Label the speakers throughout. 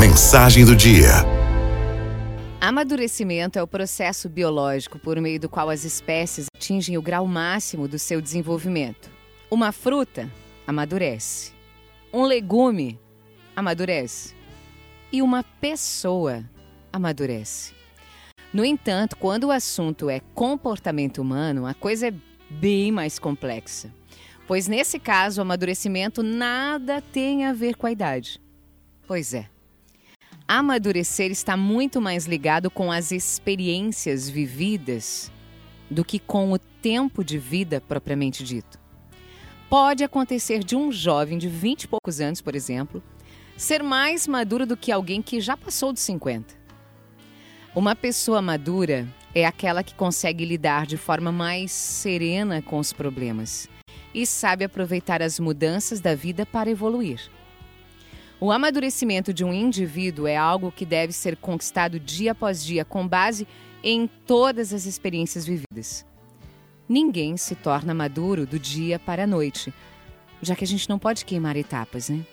Speaker 1: mensagem do dia.
Speaker 2: Amadurecimento é o processo biológico por meio do qual as espécies atingem o grau máximo do seu desenvolvimento. Uma fruta amadurece. Um legume amadurece. E uma pessoa amadurece. No entanto, quando o assunto é comportamento humano, a coisa é bem mais complexa. Pois nesse caso, o amadurecimento nada tem a ver com a idade. Pois é. Amadurecer está muito mais ligado com as experiências vividas do que com o tempo de vida propriamente dito. Pode acontecer de um jovem de 20 e poucos anos, por exemplo, ser mais maduro do que alguém que já passou dos 50. Uma pessoa madura é aquela que consegue lidar de forma mais serena com os problemas e sabe aproveitar as mudanças da vida para evoluir. O amadurecimento de um indivíduo é algo que deve ser conquistado dia após dia com base em todas as experiências vividas. Ninguém se torna maduro do dia para a noite, já que a gente não pode queimar etapas, né?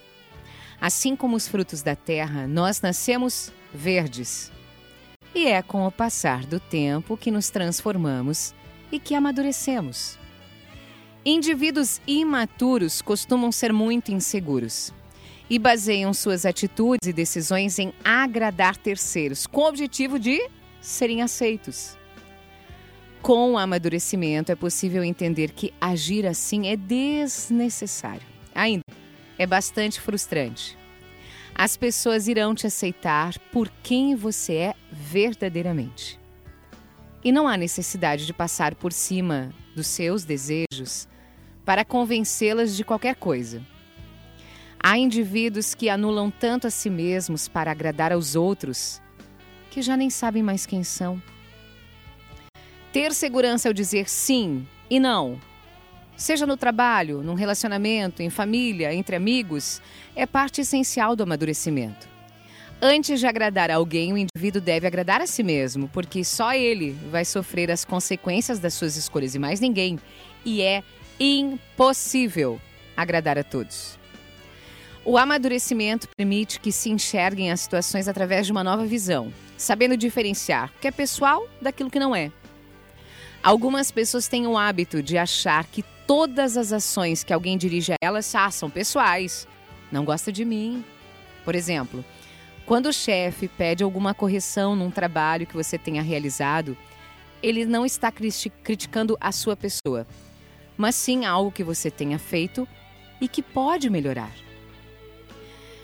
Speaker 2: Assim como os frutos da terra, nós nascemos verdes. E é com o passar do tempo que nos transformamos e que amadurecemos. Indivíduos imaturos costumam ser muito inseguros e baseiam suas atitudes e decisões em agradar terceiros, com o objetivo de serem aceitos. Com o amadurecimento, é possível entender que agir assim é desnecessário. Ainda, é bastante frustrante. As pessoas irão te aceitar por quem você é verdadeiramente. E não há necessidade de passar por cima dos seus desejos para convencê-las de qualquer coisa. Há indivíduos que anulam tanto a si mesmos para agradar aos outros que já nem sabem mais quem são. Ter segurança ao dizer sim e não, seja no trabalho, num relacionamento, em família, entre amigos, é parte essencial do amadurecimento. Antes de agradar alguém, o indivíduo deve agradar a si mesmo, porque só ele vai sofrer as consequências das suas escolhas e mais ninguém. E é impossível agradar a todos. O amadurecimento permite que se enxerguem as situações através de uma nova visão, sabendo diferenciar o que é pessoal daquilo que não é. Algumas pessoas têm o hábito de achar que todas as ações que alguém dirige a elas ah, são pessoais. Não gosta de mim. Por exemplo, quando o chefe pede alguma correção num trabalho que você tenha realizado, ele não está criticando a sua pessoa mas sim algo que você tenha feito e que pode melhorar.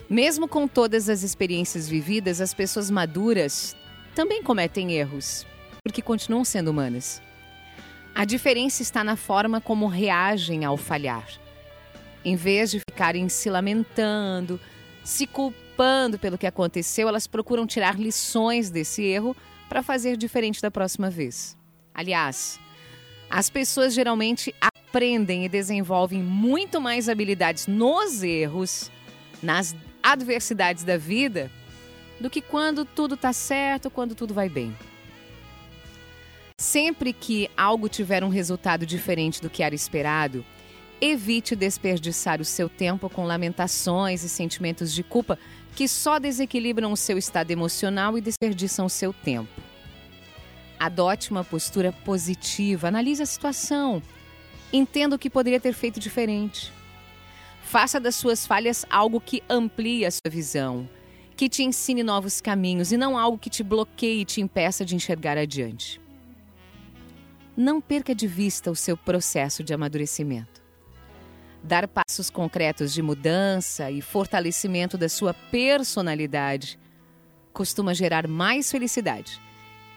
Speaker 2: Mesmo com todas as experiências vividas, as pessoas maduras também cometem erros, porque continuam sendo humanas. A diferença está na forma como reagem ao falhar. Em vez de ficarem se lamentando, se culpando pelo que aconteceu, elas procuram tirar lições desse erro para fazer diferente da próxima vez. Aliás, as pessoas geralmente aprendem e desenvolvem muito mais habilidades nos erros, nas adversidades da vida, do que quando tudo está certo, quando tudo vai bem. Sempre que algo tiver um resultado diferente do que era esperado, evite desperdiçar o seu tempo com lamentações e sentimentos de culpa que só desequilibram o seu estado emocional e desperdiçam o seu tempo. Adote uma postura positiva, analise a situação, entenda o que poderia ter feito diferente. Faça das suas falhas algo que amplie a sua visão, que te ensine novos caminhos e não algo que te bloqueie e te impeça de enxergar adiante. Não perca de vista o seu processo de amadurecimento. Dar passos concretos de mudança e fortalecimento da sua personalidade costuma gerar mais felicidade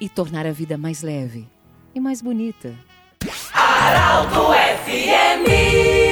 Speaker 2: e tornar a vida mais leve e mais bonita.
Speaker 3: Araldo FMI